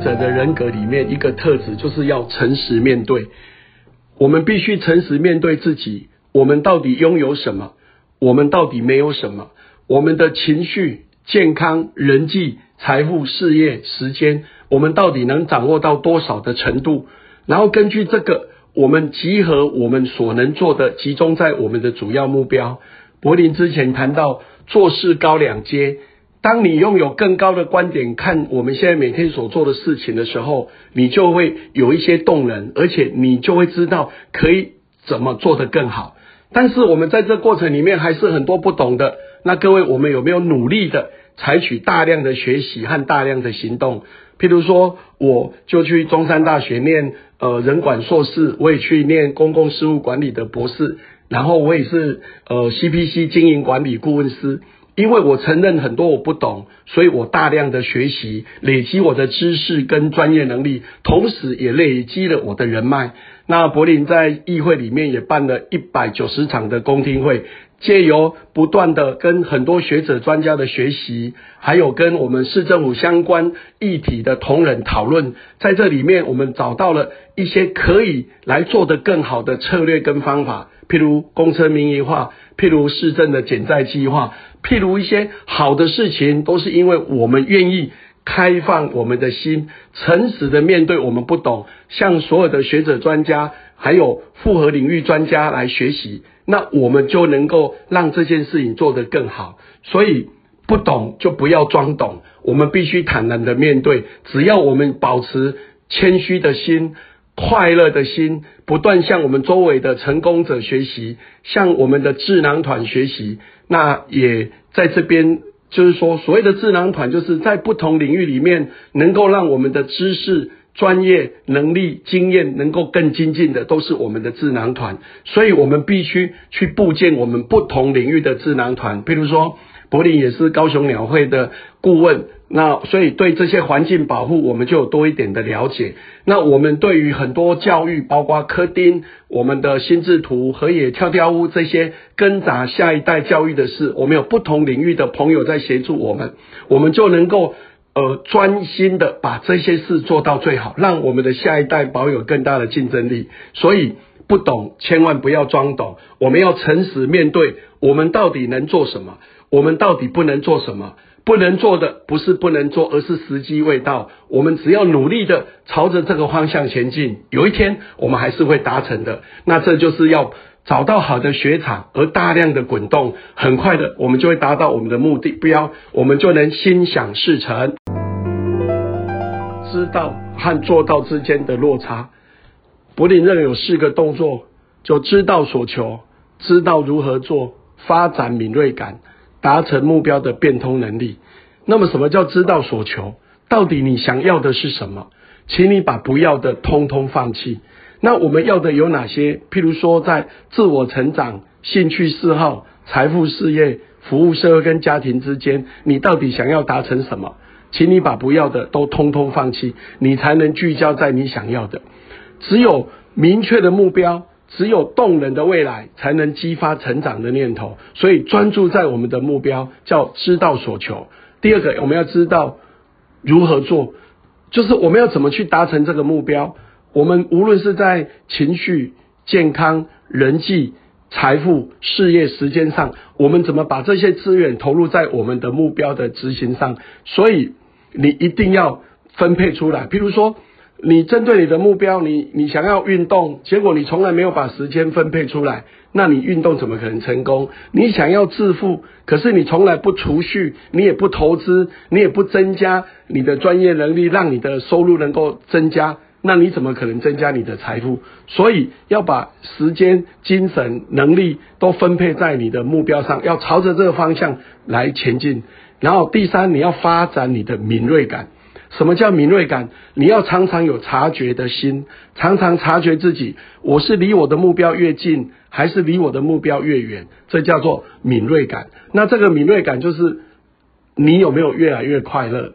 者的人格里面一个特质，就是要诚实面对。我们必须诚实面对自己，我们到底拥有什么？我们到底没有什么？我们的情绪、健康、人际、财富、事业、时间，我们到底能掌握到多少的程度？然后根据这个，我们集合我们所能做的，集中在我们的主要目标。柏林之前谈到做事高两阶，当你拥有更高的观点看我们现在每天所做的事情的时候，你就会有一些动能，而且你就会知道可以怎么做得更好。但是我们在这过程里面还是很多不懂的。那各位，我们有没有努力的采取大量的学习和大量的行动？譬如说，我就去中山大学念呃人管硕士，我也去念公共事务管理的博士，然后我也是呃 CPC 经营管理顾问师。因为我承认很多我不懂，所以我大量的学习，累积我的知识跟专业能力，同时也累积了我的人脉。那柏林在议会里面也办了一百九十场的公听会，借由不断的跟很多学者专家的学习，还有跟我们市政府相关议题的同仁讨论，在这里面我们找到了一些可以来做的更好的策略跟方法，譬如公车民营化，譬如市政的减债计划，譬如一些好的事情，都是因为我们愿意。开放我们的心，诚实的面对我们不懂，向所有的学者专家，还有复合领域专家来学习，那我们就能够让这件事情做得更好。所以不懂就不要装懂，我们必须坦然的面对。只要我们保持谦虚的心、快乐的心，不断向我们周围的成功者学习，向我们的智囊团学习，那也在这边。就是说，所谓的智囊团，就是在不同领域里面，能够让我们的知识、专业能力、经验能够更精进的，都是我们的智囊团。所以我们必须去布建我们不同领域的智囊团，比如说。柏林也是高雄鸟会的顾问，那所以对这些环境保护，我们就有多一点的了解。那我们对于很多教育，包括科丁、我们的心智图、河野跳跳屋这些跟杂下一代教育的事，我们有不同领域的朋友在协助我们，我们就能够呃专心的把这些事做到最好，让我们的下一代保有更大的竞争力。所以不懂千万不要装懂，我们要诚实面对，我们到底能做什么。我们到底不能做什么？不能做的不是不能做，而是时机未到。我们只要努力的朝着这个方向前进，有一天我们还是会达成的。那这就是要找到好的雪场，而大量的滚动，很快的我们就会达到我们的目的标，我们就能心想事成。知道和做到之间的落差，柏林认为有四个动作：就知道所求，知道如何做，发展敏锐感。达成目标的变通能力。那么，什么叫知道所求？到底你想要的是什么？请你把不要的通通放弃。那我们要的有哪些？譬如说，在自我成长、兴趣嗜好、财富、事业、服务社会跟家庭之间，你到底想要达成什么？请你把不要的都通通放弃，你才能聚焦在你想要的。只有明确的目标。只有动人的未来，才能激发成长的念头。所以专注在我们的目标，叫知道所求。第二个，我们要知道如何做，就是我们要怎么去达成这个目标。我们无论是在情绪、健康、人际、财富、事业、时间上，我们怎么把这些资源投入在我们的目标的执行上？所以你一定要分配出来。譬如说。你针对你的目标，你你想要运动，结果你从来没有把时间分配出来，那你运动怎么可能成功？你想要致富，可是你从来不储蓄，你也不投资，你也不增加你的专业能力，让你的收入能够增加，那你怎么可能增加你的财富？所以要把时间、精神、能力都分配在你的目标上，要朝着这个方向来前进。然后第三，你要发展你的敏锐感。什么叫敏锐感？你要常常有察觉的心，常常察觉自己，我是离我的目标越近，还是离我的目标越远？这叫做敏锐感。那这个敏锐感就是，你有没有越来越快乐？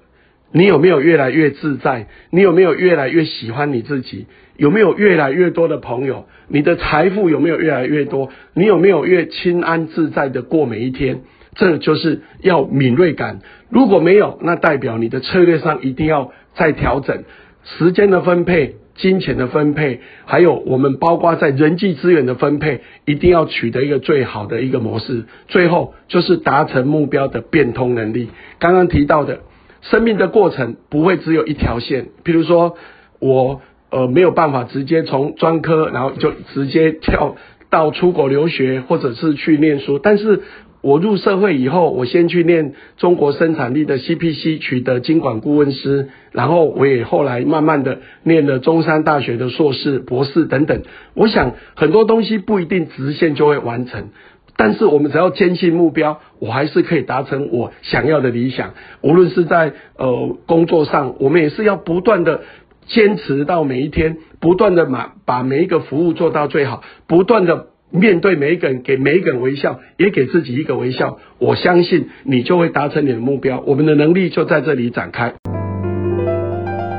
你有没有越来越自在？你有没有越来越喜欢你自己？有没有越来越多的朋友？你的财富有没有越来越多？你有没有越清安自在的过每一天？这就是要敏锐感，如果没有，那代表你的策略上一定要再调整时间的分配、金钱的分配，还有我们包括在人际资源的分配，一定要取得一个最好的一个模式。最后就是达成目标的变通能力。刚刚提到的，生命的过程不会只有一条线。比如说，我呃没有办法直接从专科，然后就直接跳到出国留学，或者是去念书，但是。我入社会以后，我先去念中国生产力的 CPC，取得经管顾问师，然后我也后来慢慢的念了中山大学的硕士、博士等等。我想很多东西不一定直线就会完成，但是我们只要坚信目标，我还是可以达成我想要的理想。无论是在呃工作上，我们也是要不断的坚持到每一天，不断的把把每一个服务做到最好，不断的。面对每一个人，给每一个人微笑，也给自己一个微笑。我相信你就会达成你的目标。我们的能力就在这里展开。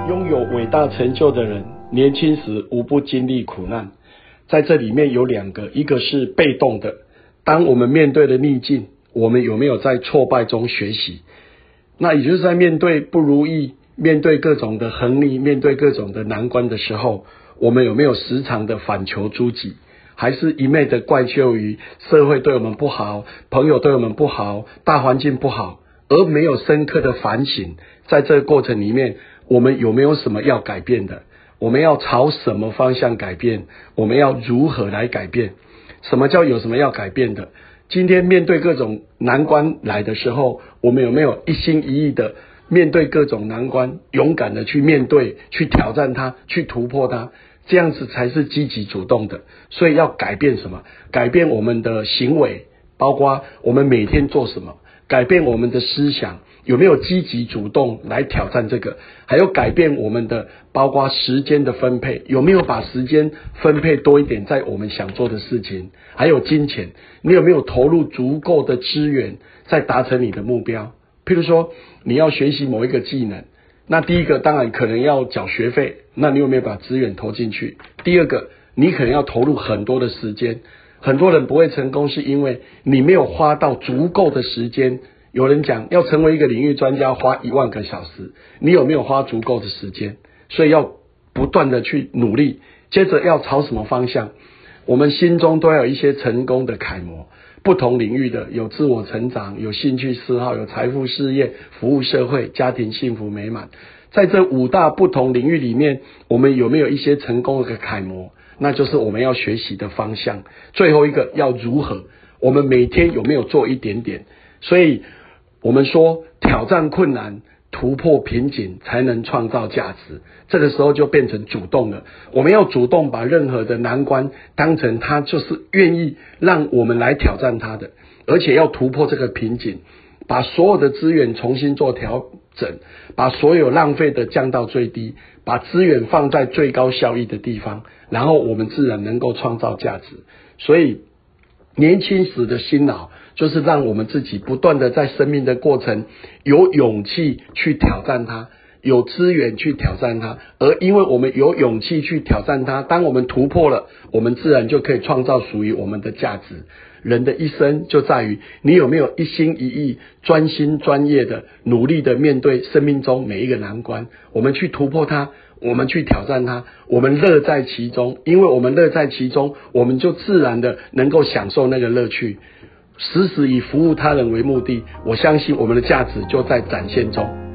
拥有伟大成就的人，年轻时无不经历苦难。在这里面有两个，一个是被动的。当我们面对的逆境，我们有没有在挫败中学习？那也就是在面对不如意、面对各种的横逆、面对各种的难关的时候，我们有没有时常的反求诸己？还是一昧的怪咎于社会对我们不好，朋友对我们不好，大环境不好，而没有深刻的反省。在这个过程里面，我们有没有什么要改变的？我们要朝什么方向改变？我们要如何来改变？什么叫有什么要改变的？今天面对各种难关来的时候，我们有没有一心一意的面对各种难关，勇敢的去面对、去挑战它、去突破它？这样子才是积极主动的，所以要改变什么？改变我们的行为，包括我们每天做什么，改变我们的思想，有没有积极主动来挑战这个？还有改变我们的，包括时间的分配，有没有把时间分配多一点在我们想做的事情？还有金钱，你有没有投入足够的资源在达成你的目标？譬如说，你要学习某一个技能。那第一个当然可能要缴学费，那你有没有把资源投进去？第二个，你可能要投入很多的时间。很多人不会成功，是因为你没有花到足够的时间。有人讲要成为一个领域专家，花一万个小时，你有没有花足够的时间？所以要不断的去努力。接着要朝什么方向？我们心中都要有一些成功的楷模。不同领域的有自我成长，有兴趣嗜好，有财富事业，服务社会，家庭幸福美满。在这五大不同领域里面，我们有没有一些成功的楷模？那就是我们要学习的方向。最后一个要如何？我们每天有没有做一点点？所以我们说挑战困难。突破瓶颈才能创造价值，这个时候就变成主动了。我们要主动把任何的难关当成它就是愿意让我们来挑战它的，而且要突破这个瓶颈，把所有的资源重新做调整，把所有浪费的降到最低，把资源放在最高效益的地方，然后我们自然能够创造价值。所以。年轻时的辛劳，就是让我们自己不断的在生命的过程有勇气去挑战它，有资源去挑战它。而因为我们有勇气去挑战它，当我们突破了，我们自然就可以创造属于我们的价值。人的一生就在于你有没有一心一意、专心专业的努力的面对生命中每一个难关，我们去突破它。我们去挑战它，我们乐在其中，因为我们乐在其中，我们就自然的能够享受那个乐趣，时时以服务他人为目的，我相信我们的价值就在展现中。